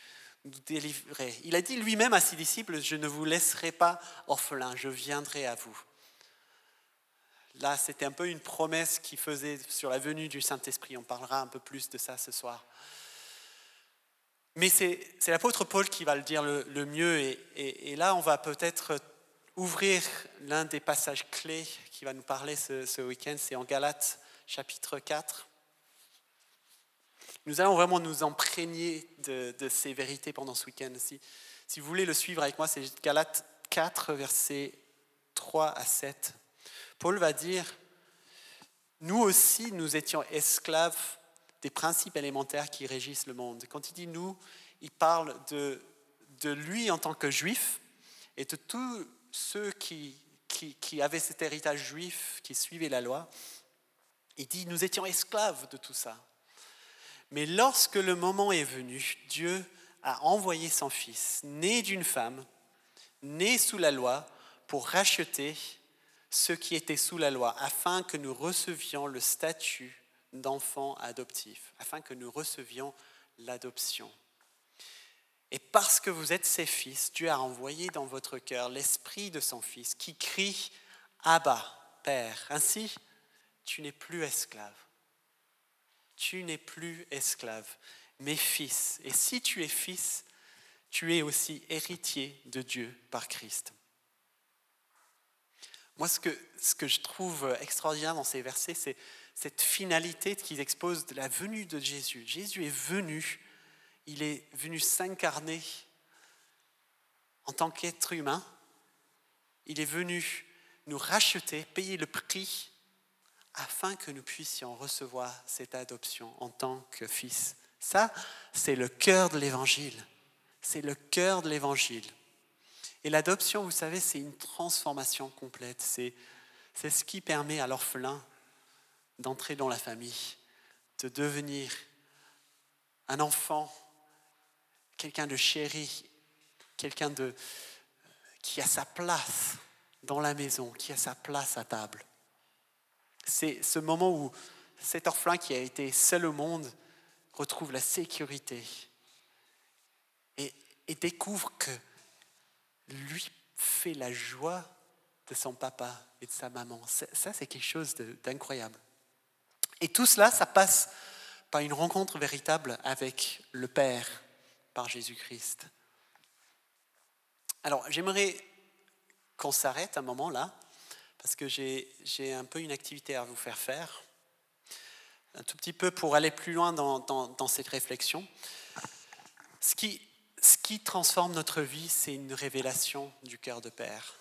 nous délivrer. Il a dit lui-même à ses disciples, je ne vous laisserai pas orphelin, je viendrai à vous. Là, c'était un peu une promesse qu'il faisait sur la venue du Saint-Esprit. On parlera un peu plus de ça ce soir. Mais c'est l'apôtre Paul qui va le dire le, mieux. Et, là, on va peut-être ouvrir l'un des passages clés qui va nous parler ce, week-end. C'est en Galates chapitre 4. Nous allons vraiment nous imprégner de, ces vérités pendant ce week-end. Si, si vous voulez le suivre avec moi, c'est Galates 4, versets 3 à 7. Paul va dire, nous aussi, nous étions esclaves des principes élémentaires qui régissent le monde. Quand il dit nous, il parle de, de lui en tant que juif et de tous ceux qui, qui, qui avaient cet héritage juif, qui suivaient la loi. Il dit, nous étions esclaves de tout ça. Mais lorsque le moment est venu, Dieu a envoyé son Fils, né d'une femme, né sous la loi, pour racheter ceux qui étaient sous la loi, afin que nous recevions le statut d'enfants adoptifs, afin que nous recevions l'adoption. Et parce que vous êtes ses fils, Dieu a envoyé dans votre cœur l'esprit de son Fils qui crie Abba, Père. Ainsi, tu n'es plus esclave. Tu n'es plus esclave, mais fils. Et si tu es fils, tu es aussi héritier de Dieu par Christ. Moi, ce que, ce que je trouve extraordinaire dans ces versets, c'est cette finalité qu'ils exposent de la venue de Jésus. Jésus est venu, il est venu s'incarner en tant qu'être humain. Il est venu nous racheter, payer le prix afin que nous puissions recevoir cette adoption en tant que fils. Ça, c'est le cœur de l'évangile. C'est le cœur de l'évangile. Et l'adoption, vous savez, c'est une transformation complète. C'est, c'est ce qui permet à l'orphelin d'entrer dans la famille, de devenir un enfant, quelqu'un de chéri, quelqu'un de, qui a sa place dans la maison, qui a sa place à table. C'est ce moment où cet orphelin qui a été seul au monde retrouve la sécurité et, et découvre que lui fait la joie de son papa et de sa maman. Ça, c'est quelque chose d'incroyable. Et tout cela, ça passe par une rencontre véritable avec le Père, par Jésus-Christ. Alors, j'aimerais qu'on s'arrête un moment là, parce que j'ai un peu une activité à vous faire faire, un tout petit peu pour aller plus loin dans, cette réflexion. Ce qui, ce qui transforme notre vie, c'est une révélation du cœur de Père.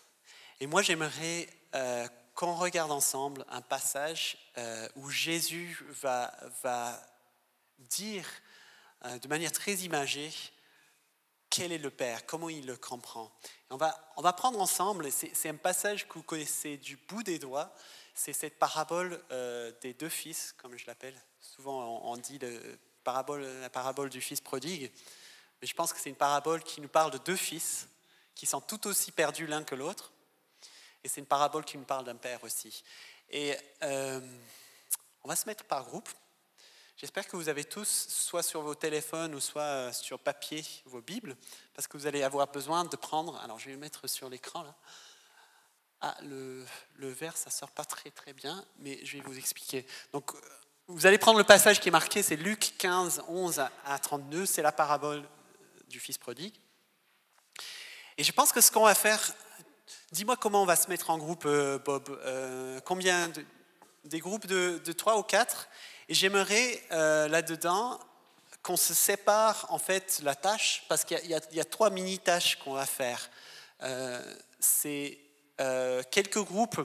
Et moi, j'aimerais euh, qu'on regarde ensemble un passage euh, où Jésus va, va dire euh, de manière très imagée quel est le Père, comment il le comprend. on, va, on va prendre ensemble, c'est un passage que vous connaissez du bout des doigts, c'est cette parabole des deux fils, comme je l'appelle. Souvent, on, dit le parabole, la parabole du fils prodigue. Mais je pense que c'est une parabole qui nous parle de deux fils qui sont tout aussi perdus l'un que l'autre. Et c'est une parabole qui nous parle d'un père aussi. Et euh, on va se mettre par groupe. J'espère que vous avez tous, soit sur vos téléphones ou soit euh, sur papier, vos Bibles, parce que vous allez avoir besoin de prendre. Alors, je vais le mettre sur l'écran là. Ah, le, le verre, ça sort pas très très bien, mais je vais vous expliquer. Donc, euh, vous allez prendre le passage qui est marqué, c'est Luc 15, 11 à 32, c'est la parabole du Fils prodigue. Et je pense que ce qu'on va faire, dis-moi comment on va se mettre en groupe, euh, Bob. Euh, combien Des groupes de, de 3 ou 4 Et j'aimerais euh, là-dedans qu'on se sépare en fait la tâche, parce qu'il y, a trois mini-tâches qu'on va faire. C'est quelques groupes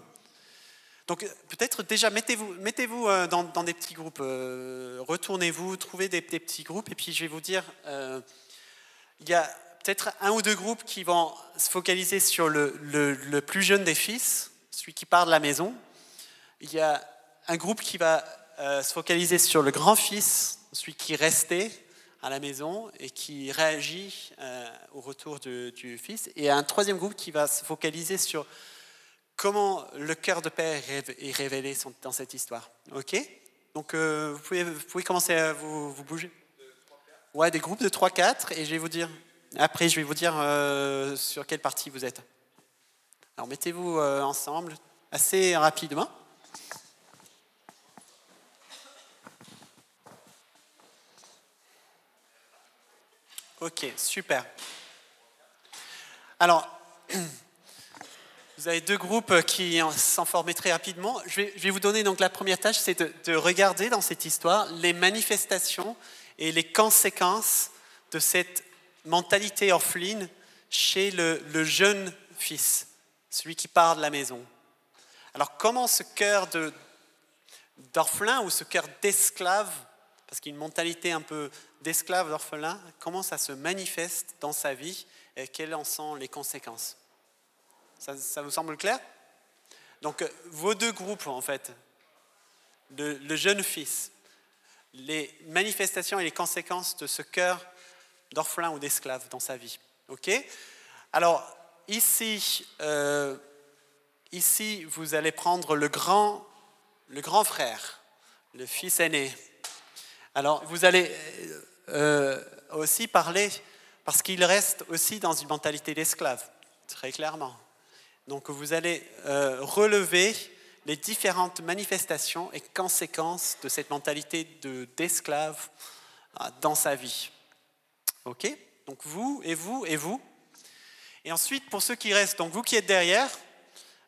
Donc peut-être déjà mettez-vous mettez -vous dans, dans, des petits groupes, retournez-vous, trouvez des, petits groupes, et puis je vais vous dire, il y a peut-être un ou deux groupes qui vont se focaliser sur le, plus jeune des fils, celui qui part de la maison. Il y a un groupe qui va se focaliser sur le grand-fils, celui qui restait à la maison et qui réagit au retour du fils. Et un troisième groupe qui va se focaliser sur comment le cœur de Père est révélé dans cette histoire. Ok? Donc euh, vous, pouvez, vous, pouvez, commencer à vous, vous bouger. Ouais, des groupes de 3-4 et je vais vous dire, après je vais vous dire euh, sur quelle partie vous êtes. Alors mettez-vous euh, ensemble assez rapidement. Ok, super. Alors, Vous avez deux groupes qui s'en formaient très rapidement. Je vais, vous donner donc la première tâche, c'est de, regarder dans cette histoire les manifestations et les conséquences de cette mentalité orpheline chez le, le jeune fils, celui qui part de la maison. Alors comment ce cœur d'orphelin ou ce cœur d'esclave, parce qu'il y a une mentalité un peu d'esclave, d'orphelin, comment ça se manifeste dans sa vie et quelles en sont les conséquences? Ça, vous semble clair? Donc, euh, vos deux groupes, en fait, le, jeune fils, les manifestations et les conséquences de ce cœur d'orphelin ou d'esclave dans sa vie. OK? Alors, ici, euh, ici, vous allez prendre le grand, le grand frère, le fils aîné. Alors, vous allez euh, aussi parler, parce qu'il reste aussi dans une mentalité d'esclave, très clairement. Donc vous allez euh, relever les différentes manifestations et conséquences de cette mentalité d'esclave euh, dans sa vie. OK? Donc vous et vous et vous. Et ensuite, pour ceux qui restent, donc vous qui êtes derrière,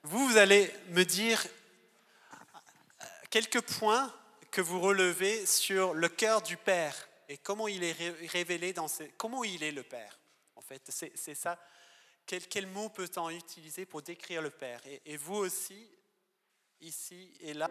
vous, vous allez me dire euh, quelques points que vous relevez sur le cœur du Père et comment il est révélé dans ces, comment il est le Père. En fait, c'est ça quel, mot peut-on utiliser pour décrire le Père? Et vous aussi, ici et là